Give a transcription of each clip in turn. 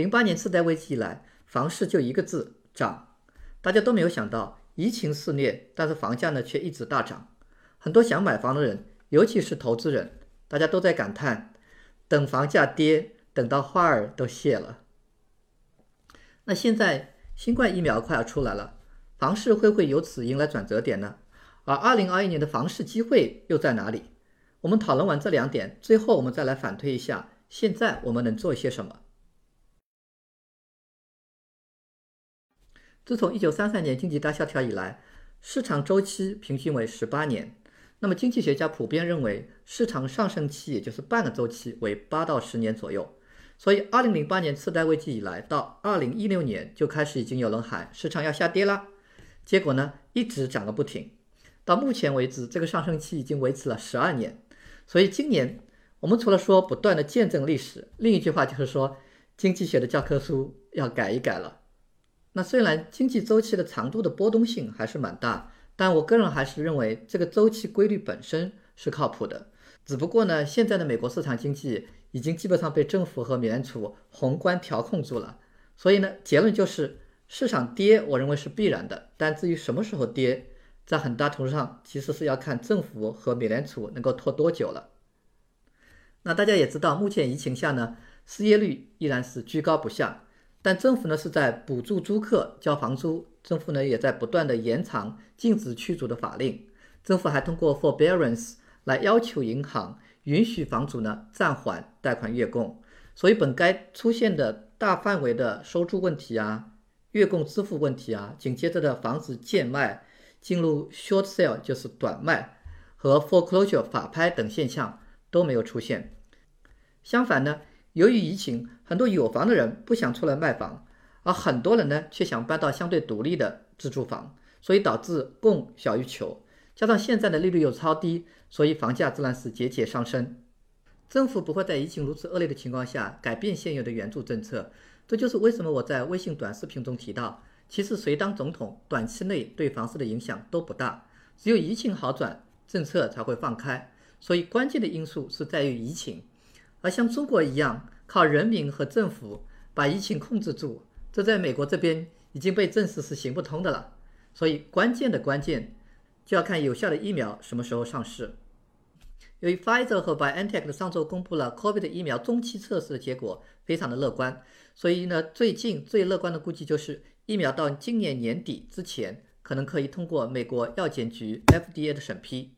零八年次贷危机以来，房市就一个字涨，大家都没有想到疫情肆虐，但是房价呢却一直大涨。很多想买房的人，尤其是投资人，大家都在感叹，等房价跌，等到花儿都谢了。那现在新冠疫苗快要出来了，房市会不会由此迎来转折点呢？而二零二一年的房市机会又在哪里？我们讨论完这两点，最后我们再来反推一下，现在我们能做些什么？自从一九三三年经济大萧条以来，市场周期平均为十八年。那么经济学家普遍认为，市场上升期也就是半个周期为八到十年左右。所以，二零零八年次贷危机以来到二零一六年就开始已经有人喊市场要下跌了，结果呢一直涨个不停。到目前为止，这个上升期已经维持了十二年。所以今年我们除了说不断的见证历史，另一句话就是说，经济学的教科书要改一改了。那虽然经济周期的长度的波动性还是蛮大，但我个人还是认为这个周期规律本身是靠谱的。只不过呢，现在的美国市场经济已经基本上被政府和美联储宏观调控住了，所以呢，结论就是市场跌，我认为是必然的。但至于什么时候跌，在很大程度上其实是要看政府和美联储能够拖多久了。那大家也知道，目前疫情下呢，失业率依然是居高不下。但政府呢是在补助租客交房租，政府呢也在不断的延长禁止驱逐的法令，政府还通过 forbearance 来要求银行允许房主呢暂缓贷款月供，所以本该出现的大范围的收租问题啊、月供支付问题啊，紧接着的房子贱卖进入 short sale 就是短卖和 foreclosure 法拍等现象都没有出现，相反呢。由于疫情，很多有房的人不想出来卖房，而很多人呢却想搬到相对独立的自住房，所以导致供小于求。加上现在的利率又超低，所以房价自然是节节上升。政府不会在疫情如此恶劣的情况下改变现有的援助政策，这就是为什么我在微信短视频中提到，其实谁当总统，短期内对房市的影响都不大，只有疫情好转，政策才会放开。所以关键的因素是在于疫情。而像中国一样靠人民和政府把疫情控制住，这在美国这边已经被证实是行不通的了。所以关键的关键就要看有效的疫苗什么时候上市。由于 Pfizer 和 BioNTech 上周公布了 COVID 疫苗中期测试的结果非常的乐观，所以呢，最近最乐观的估计就是疫苗到今年年底之前可能可以通过美国药检局 FDA 的审批。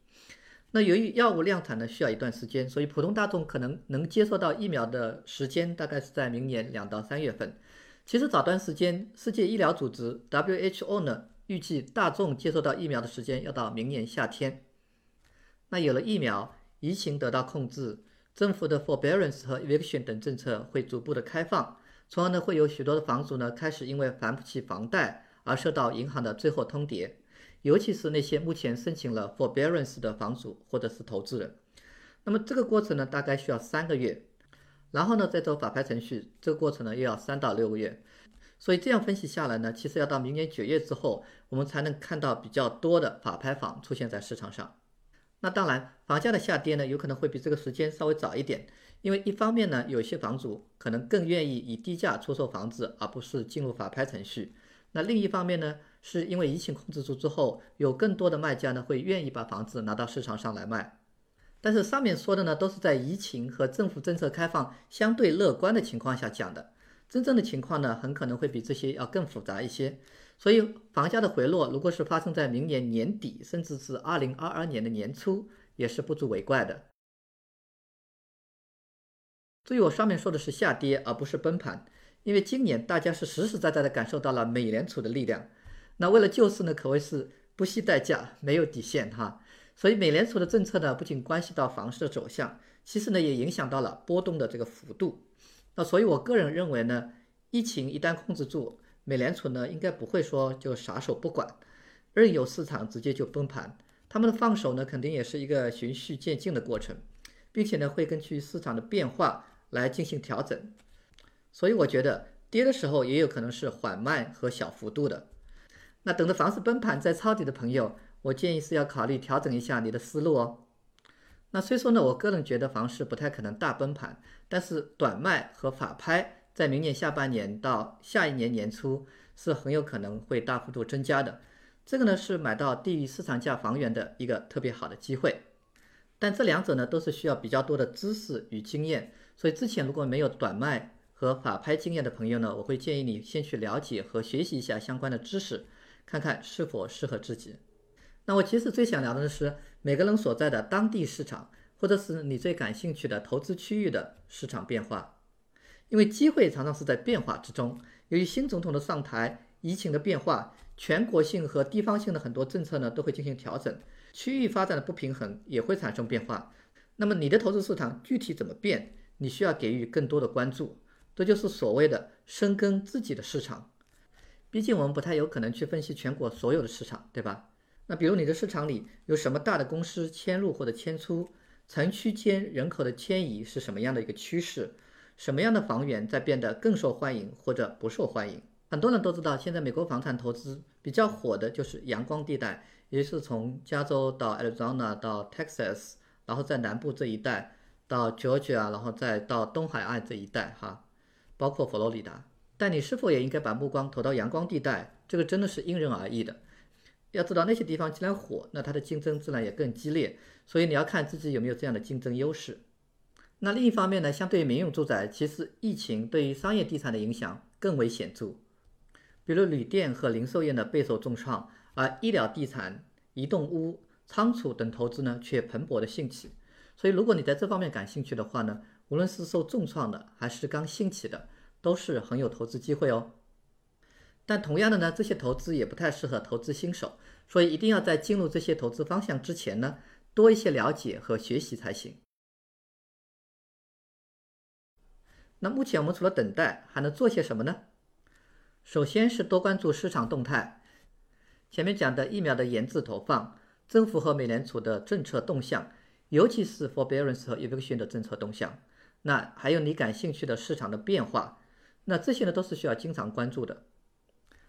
那由于药物量产呢需要一段时间，所以普通大众可能能接受到疫苗的时间大概是在明年两到三月份。其实早段时间，世界医疗组织 WHO 呢预计大众接受到疫苗的时间要到明年夏天。那有了疫苗，疫情得到控制，政府的 forbearance 和 eviction 等政策会逐步的开放，从而呢会有许多的房主呢开始因为还不起房贷而受到银行的最后通牒。尤其是那些目前申请了 forbearance 的房主或者是投资人，那么这个过程呢，大概需要三个月，然后呢再走法拍程序，这个过程呢又要三到六个月，所以这样分析下来呢，其实要到明年九月之后，我们才能看到比较多的法拍房出现在市场上。那当然，房价的下跌呢，有可能会比这个时间稍微早一点，因为一方面呢，有些房主可能更愿意以低价出售房子，而不是进入法拍程序。那另一方面呢？是因为疫情控制住之后，有更多的卖家呢会愿意把房子拿到市场上来卖。但是上面说的呢都是在疫情和政府政策开放相对乐观的情况下讲的，真正的情况呢很可能会比这些要更复杂一些。所以房价的回落如果是发生在明年年底，甚至是二零二二年的年初，也是不足为怪的。注意我上面说的是下跌，而不是崩盘，因为今年大家是实实在在的感受到了美联储的力量。那为了救市呢，可谓是不惜代价，没有底线哈。所以美联储的政策呢，不仅关系到房市的走向，其实呢也影响到了波动的这个幅度。那所以我个人认为呢，疫情一旦控制住，美联储呢应该不会说就撒手不管，任由市场直接就崩盘。他们的放手呢，肯定也是一个循序渐进的过程，并且呢会根据市场的变化来进行调整。所以我觉得跌的时候也有可能是缓慢和小幅度的。那等着房市崩盘再抄底的朋友，我建议是要考虑调整一下你的思路哦。那虽说呢，我个人觉得房市不太可能大崩盘，但是短卖和法拍在明年下半年到下一年年初是很有可能会大幅度增加的。这个呢是买到低于市场价房源的一个特别好的机会。但这两者呢都是需要比较多的知识与经验，所以之前如果没有短卖和法拍经验的朋友呢，我会建议你先去了解和学习一下相关的知识，看看是否适合自己。那我其实最想聊的是每个人所在的当地市场，或者是你最感兴趣的投资区域的市场变化，因为机会常常是在变化之中。由于新总统的上台，疫情的变化，全国性和地方性的很多政策呢都会进行调整，区域发展的不平衡也会产生变化。那么你的投资市场具体怎么变，你需要给予更多的关注。这就是所谓的深耕自己的市场。毕竟我们不太有可能去分析全国所有的市场，对吧？那比如你的市场里有什么大的公司迁入或者迁出，城区间人口的迁移是什么样的一个趋势？什么样的房源在变得更受欢迎或者不受欢迎？很多人都知道，现在美国房产投资比较火的就是阳光地带，也是从加州到 Arizona 到 Texas，然后在南部这一带到 Georgia，然后再到东海岸这一带，哈，包括佛罗里达。但你是否也应该把目光投到阳光地带？这个真的是因人而异的。要知道那些地方既然火，那它的竞争自然也更激烈，所以你要看自己有没有这样的竞争优势。那另一方面呢，相对于民用住宅，其实疫情对于商业地产的影响更为显著。比如旅店和零售业呢备受重创，而医疗地产、移动屋、仓储等投资呢却蓬勃的兴起。所以如果你在这方面感兴趣的话呢，无论是受重创的还是刚兴起的，都是很有投资机会哦。但同样的呢，这些投资也不太适合投资新手，所以一定要在进入这些投资方向之前呢，多一些了解和学习才行。那目前我们除了等待，还能做些什么呢？首先是多关注市场动态，前面讲的疫苗的研制投放，政府和美联储的政策动向，尤其是 forbearance 和 eviction 的政策动向，那还有你感兴趣的市场的变化，那这些呢都是需要经常关注的。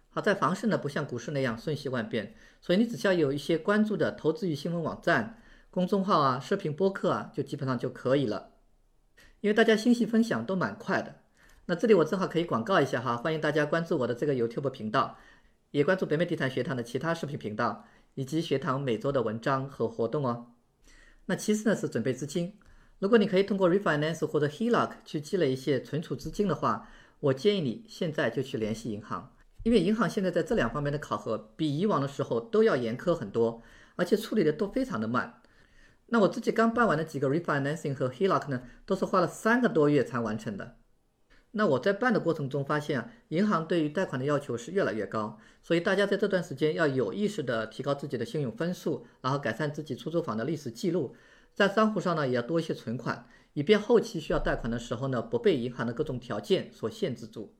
好在房市呢不像股市那样瞬息万变，所以你只需要有一些关注的投资与新闻网站、公众号啊、视频播客啊，就基本上就可以了。因为大家信息分享都蛮快的。那这里我正好可以广告一下哈，欢迎大家关注我的这个 YouTube 频道，也关注北美地产学堂的其他视频频道，以及学堂每周的文章和活动哦。那其次呢是准备资金，如果你可以通过 Refinance 或者 HELOC 去积累一些存储资金的话，我建议你现在就去联系银行。因为银行现在在这两方面的考核比以往的时候都要严苛很多，而且处理的都非常的慢。那我自己刚办完的几个 refinancing 和 HELOC 呢，都是花了三个多月才完成的。那我在办的过程中发现啊，银行对于贷款的要求是越来越高，所以大家在这段时间要有意识的提高自己的信用分数，然后改善自己出租房的历史记录，在账户上呢也要多一些存款，以便后期需要贷款的时候呢不被银行的各种条件所限制住。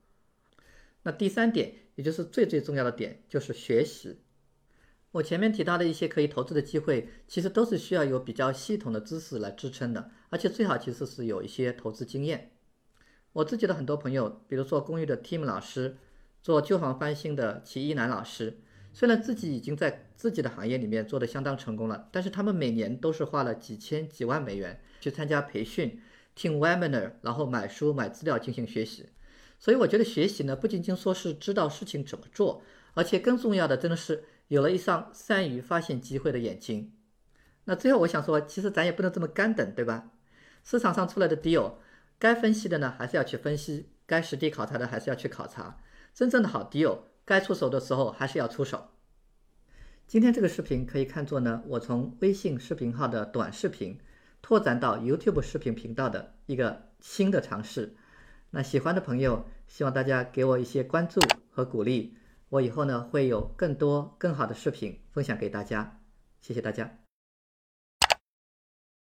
那第三点。也就是最最重要的点，就是学习。我前面提到的一些可以投资的机会，其实都是需要有比较系统的知识来支撑的，而且最好其实是有一些投资经验。我自己的很多朋友，比如说公寓的 Tim 老师，做旧房翻新的齐一楠老师，虽然自己已经在自己的行业里面做得相当成功了，但是他们每年都是花了几千几万美元去参加培训、听 Webinar，然后买书买资料进行学习。所以我觉得学习呢，不仅仅说是知道事情怎么做，而且更重要的，真的是有了一双善于发现机会的眼睛。那最后我想说，其实咱也不能这么干等，对吧？市场上出来的 deal，该分析的呢还是要去分析，该实地考察的还是要去考察。真正的好 deal，该出手的时候还是要出手。今天这个视频可以看作呢，我从微信视频号的短视频拓展到 YouTube 视频频道的一个新的尝试。那喜欢的朋友，希望大家给我一些关注和鼓励，我以后呢会有更多更好的视频分享给大家，谢谢大家。